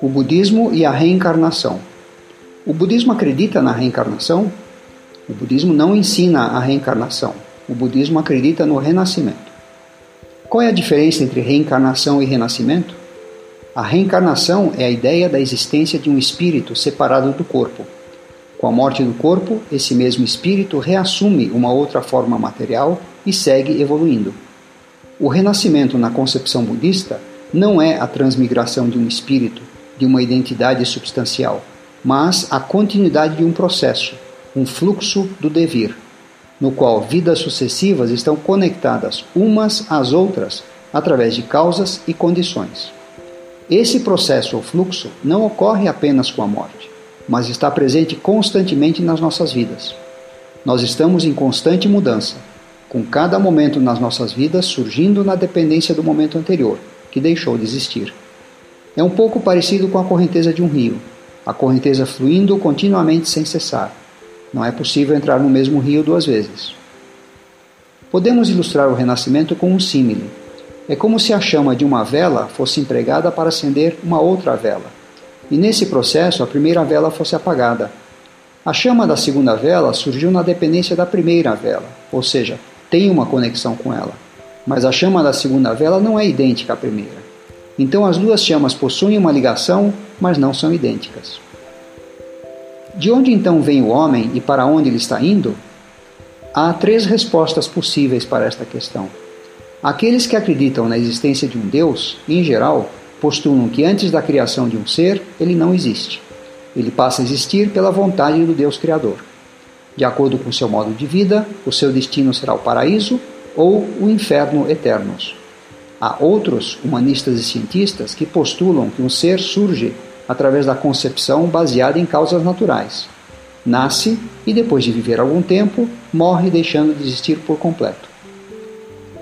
O budismo e a reencarnação. O budismo acredita na reencarnação? O budismo não ensina a reencarnação. O budismo acredita no renascimento. Qual é a diferença entre reencarnação e renascimento? A reencarnação é a ideia da existência de um espírito separado do corpo. Com a morte do corpo, esse mesmo espírito reassume uma outra forma material e segue evoluindo. O renascimento, na concepção budista, não é a transmigração de um espírito, de uma identidade substancial, mas a continuidade de um processo, um fluxo do devir, no qual vidas sucessivas estão conectadas umas às outras através de causas e condições. Esse processo ou fluxo não ocorre apenas com a morte, mas está presente constantemente nas nossas vidas. Nós estamos em constante mudança, com cada momento nas nossas vidas surgindo na dependência do momento anterior, que deixou de existir. É um pouco parecido com a correnteza de um rio, a correnteza fluindo continuamente sem cessar. Não é possível entrar no mesmo rio duas vezes. Podemos ilustrar o renascimento com um símile. É como se a chama de uma vela fosse empregada para acender uma outra vela, e nesse processo a primeira vela fosse apagada. A chama da segunda vela surgiu na dependência da primeira vela, ou seja, tem uma conexão com ela. Mas a chama da segunda vela não é idêntica à primeira. Então as duas chamas possuem uma ligação, mas não são idênticas. De onde então vem o homem e para onde ele está indo? Há três respostas possíveis para esta questão. Aqueles que acreditam na existência de um Deus, em geral, postulam que antes da criação de um ser, ele não existe. Ele passa a existir pela vontade do Deus Criador. De acordo com seu modo de vida, o seu destino será o paraíso ou o inferno eternos. Há outros humanistas e cientistas que postulam que um ser surge através da concepção baseada em causas naturais. Nasce e, depois de viver algum tempo, morre deixando de existir por completo.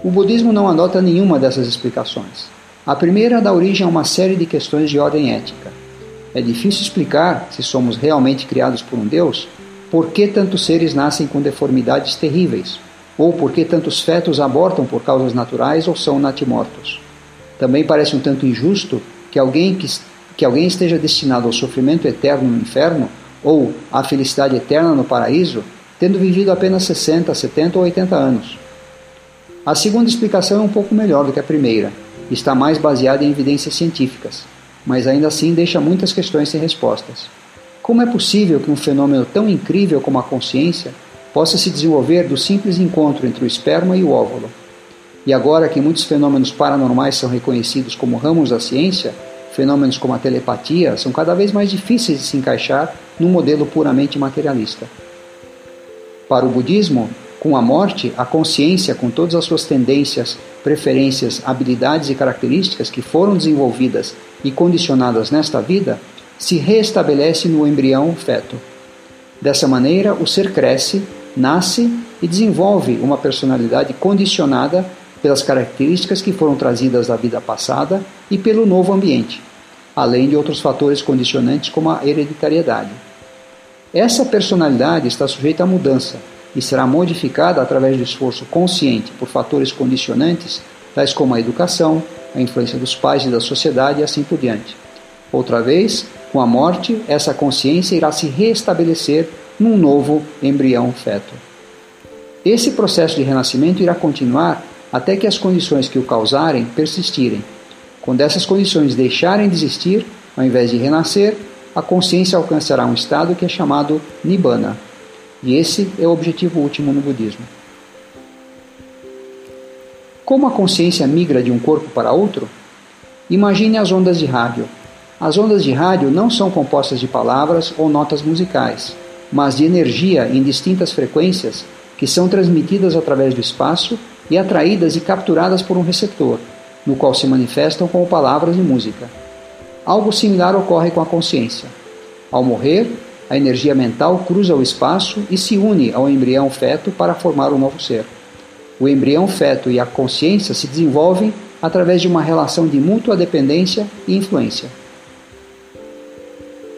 O budismo não adota nenhuma dessas explicações. A primeira dá origem a uma série de questões de ordem ética. É difícil explicar, se somos realmente criados por um Deus, por que tantos seres nascem com deformidades terríveis, ou por que tantos fetos abortam por causas naturais ou são natimortos. Também parece um tanto injusto que alguém, que, que alguém esteja destinado ao sofrimento eterno no inferno ou à felicidade eterna no paraíso, tendo vivido apenas 60, 70 ou 80 anos. A segunda explicação é um pouco melhor do que a primeira, está mais baseada em evidências científicas, mas ainda assim deixa muitas questões sem respostas. Como é possível que um fenômeno tão incrível como a consciência possa se desenvolver do simples encontro entre o esperma e o óvulo. E agora que muitos fenômenos paranormais são reconhecidos como ramos da ciência, fenômenos como a telepatia são cada vez mais difíceis de se encaixar num modelo puramente materialista. Para o budismo, com a morte, a consciência, com todas as suas tendências, preferências, habilidades e características que foram desenvolvidas e condicionadas nesta vida, se reestabelece no embrião feto. Dessa maneira, o ser cresce nasce e desenvolve uma personalidade condicionada pelas características que foram trazidas da vida passada e pelo novo ambiente, além de outros fatores condicionantes como a hereditariedade. Essa personalidade está sujeita à mudança e será modificada através do esforço consciente por fatores condicionantes, tais como a educação, a influência dos pais e da sociedade e assim por diante. Outra vez, com a morte, essa consciência irá se reestabelecer num novo embrião feto. Esse processo de renascimento irá continuar até que as condições que o causarem persistirem. Quando essas condições deixarem de existir, ao invés de renascer, a consciência alcançará um estado que é chamado Nibbana. E esse é o objetivo último no budismo. Como a consciência migra de um corpo para outro? Imagine as ondas de rádio. As ondas de rádio não são compostas de palavras ou notas musicais mas de energia em distintas frequências que são transmitidas através do espaço e atraídas e capturadas por um receptor, no qual se manifestam como palavras e música. Algo similar ocorre com a consciência. Ao morrer, a energia mental cruza o espaço e se une ao embrião feto para formar um novo ser. O embrião feto e a consciência se desenvolvem através de uma relação de mútua dependência e influência.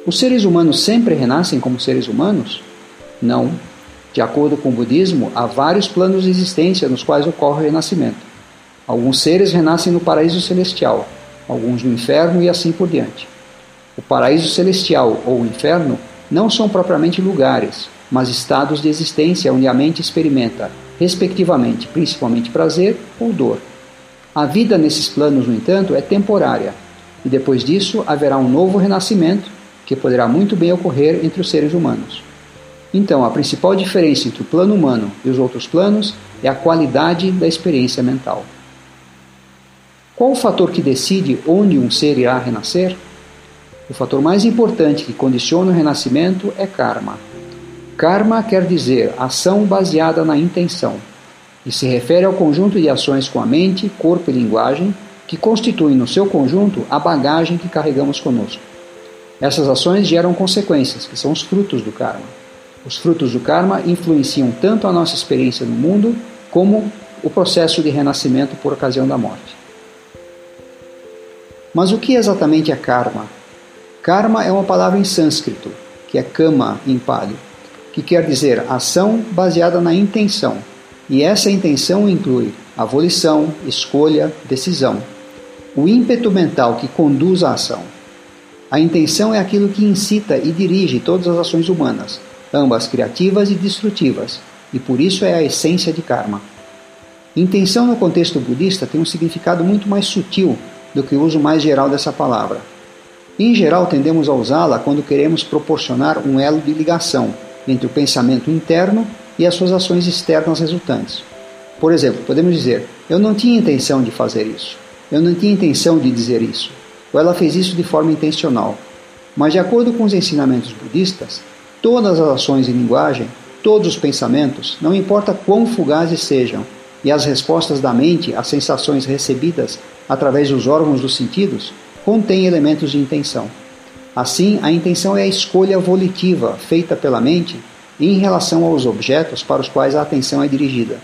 Os seres humanos sempre renascem como seres humanos? Não. De acordo com o budismo, há vários planos de existência nos quais ocorre o renascimento. Alguns seres renascem no paraíso celestial, alguns no inferno e assim por diante. O paraíso celestial ou o inferno não são propriamente lugares, mas estados de existência onde a mente experimenta, respectivamente, principalmente prazer ou dor. A vida nesses planos, no entanto, é temporária, e depois disso haverá um novo renascimento que poderá muito bem ocorrer entre os seres humanos. Então, a principal diferença entre o plano humano e os outros planos é a qualidade da experiência mental. Qual o fator que decide onde um ser irá renascer? O fator mais importante que condiciona o renascimento é karma. Karma quer dizer ação baseada na intenção e se refere ao conjunto de ações com a mente, corpo e linguagem que constituem no seu conjunto a bagagem que carregamos conosco. Essas ações geram consequências, que são os frutos do karma. Os frutos do karma influenciam tanto a nossa experiência no mundo como o processo de renascimento por ocasião da morte. Mas o que exatamente é karma? Karma é uma palavra em sânscrito, que é kama em pali, que quer dizer ação baseada na intenção. E essa intenção inclui a volição, escolha, decisão, o ímpeto mental que conduz à ação. A intenção é aquilo que incita e dirige todas as ações humanas, ambas criativas e destrutivas, e por isso é a essência de karma. Intenção no contexto budista tem um significado muito mais sutil do que o uso mais geral dessa palavra. Em geral, tendemos a usá-la quando queremos proporcionar um elo de ligação entre o pensamento interno e as suas ações externas resultantes. Por exemplo, podemos dizer: Eu não tinha intenção de fazer isso. Eu não tinha intenção de dizer isso. Ou ela fez isso de forma intencional. Mas, de acordo com os ensinamentos budistas, todas as ações e linguagem, todos os pensamentos, não importa quão fugazes sejam, e as respostas da mente às sensações recebidas através dos órgãos dos sentidos, contêm elementos de intenção. Assim, a intenção é a escolha volitiva feita pela mente em relação aos objetos para os quais a atenção é dirigida.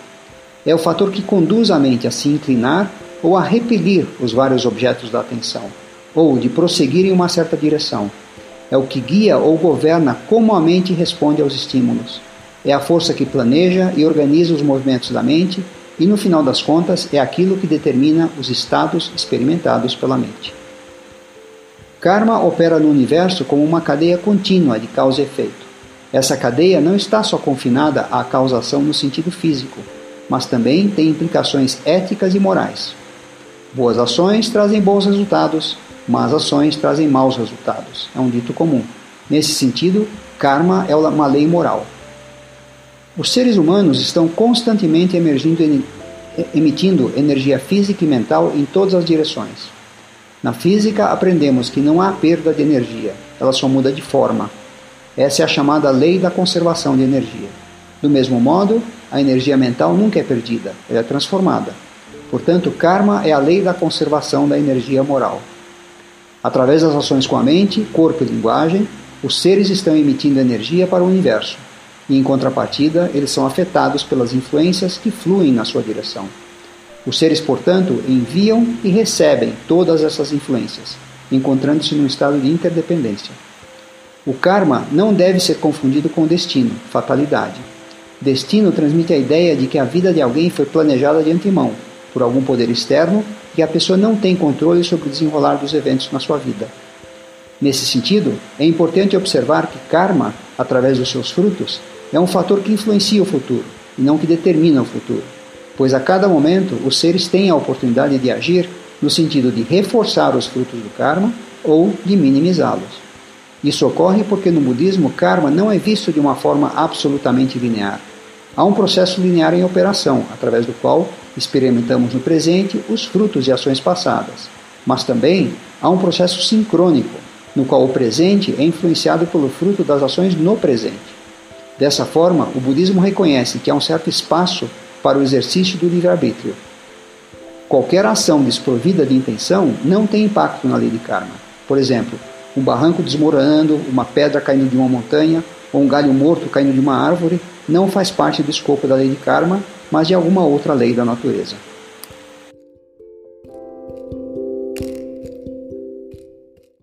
É o fator que conduz a mente a se inclinar ou a repelir os vários objetos da atenção, ou de prosseguir em uma certa direção. É o que guia ou governa como a mente responde aos estímulos. É a força que planeja e organiza os movimentos da mente e no final das contas é aquilo que determina os estados experimentados pela mente. Karma opera no universo como uma cadeia contínua de causa e efeito. Essa cadeia não está só confinada à causação no sentido físico, mas também tem implicações éticas e morais. Boas ações trazem bons resultados, más ações trazem maus resultados. É um dito comum. Nesse sentido, karma é uma lei moral. Os seres humanos estão constantemente emergindo, emitindo energia física e mental em todas as direções. Na física, aprendemos que não há perda de energia, ela só muda de forma. Essa é a chamada lei da conservação de energia. Do mesmo modo, a energia mental nunca é perdida, ela é transformada. Portanto, karma é a lei da conservação da energia moral. Através das ações com a mente, corpo e linguagem, os seres estão emitindo energia para o universo e, em contrapartida, eles são afetados pelas influências que fluem na sua direção. Os seres, portanto, enviam e recebem todas essas influências, encontrando-se num estado de interdependência. O karma não deve ser confundido com destino, fatalidade. Destino transmite a ideia de que a vida de alguém foi planejada de antemão, por algum poder externo, e a pessoa não tem controle sobre o desenrolar dos eventos na sua vida. Nesse sentido, é importante observar que karma, através dos seus frutos, é um fator que influencia o futuro e não que determina o futuro, pois a cada momento os seres têm a oportunidade de agir no sentido de reforçar os frutos do karma ou de minimizá-los. Isso ocorre porque no budismo karma não é visto de uma forma absolutamente linear. Há um processo linear em operação, através do qual experimentamos no presente os frutos de ações passadas. Mas também há um processo sincrônico, no qual o presente é influenciado pelo fruto das ações no presente. Dessa forma, o budismo reconhece que há um certo espaço para o exercício do livre-arbítrio. Qualquer ação desprovida de intenção não tem impacto na lei de karma. Por exemplo, um barranco desmoronando, uma pedra caindo de uma montanha ou um galho morto caindo de uma árvore não faz parte do escopo da lei de karma, mas de alguma outra lei da natureza.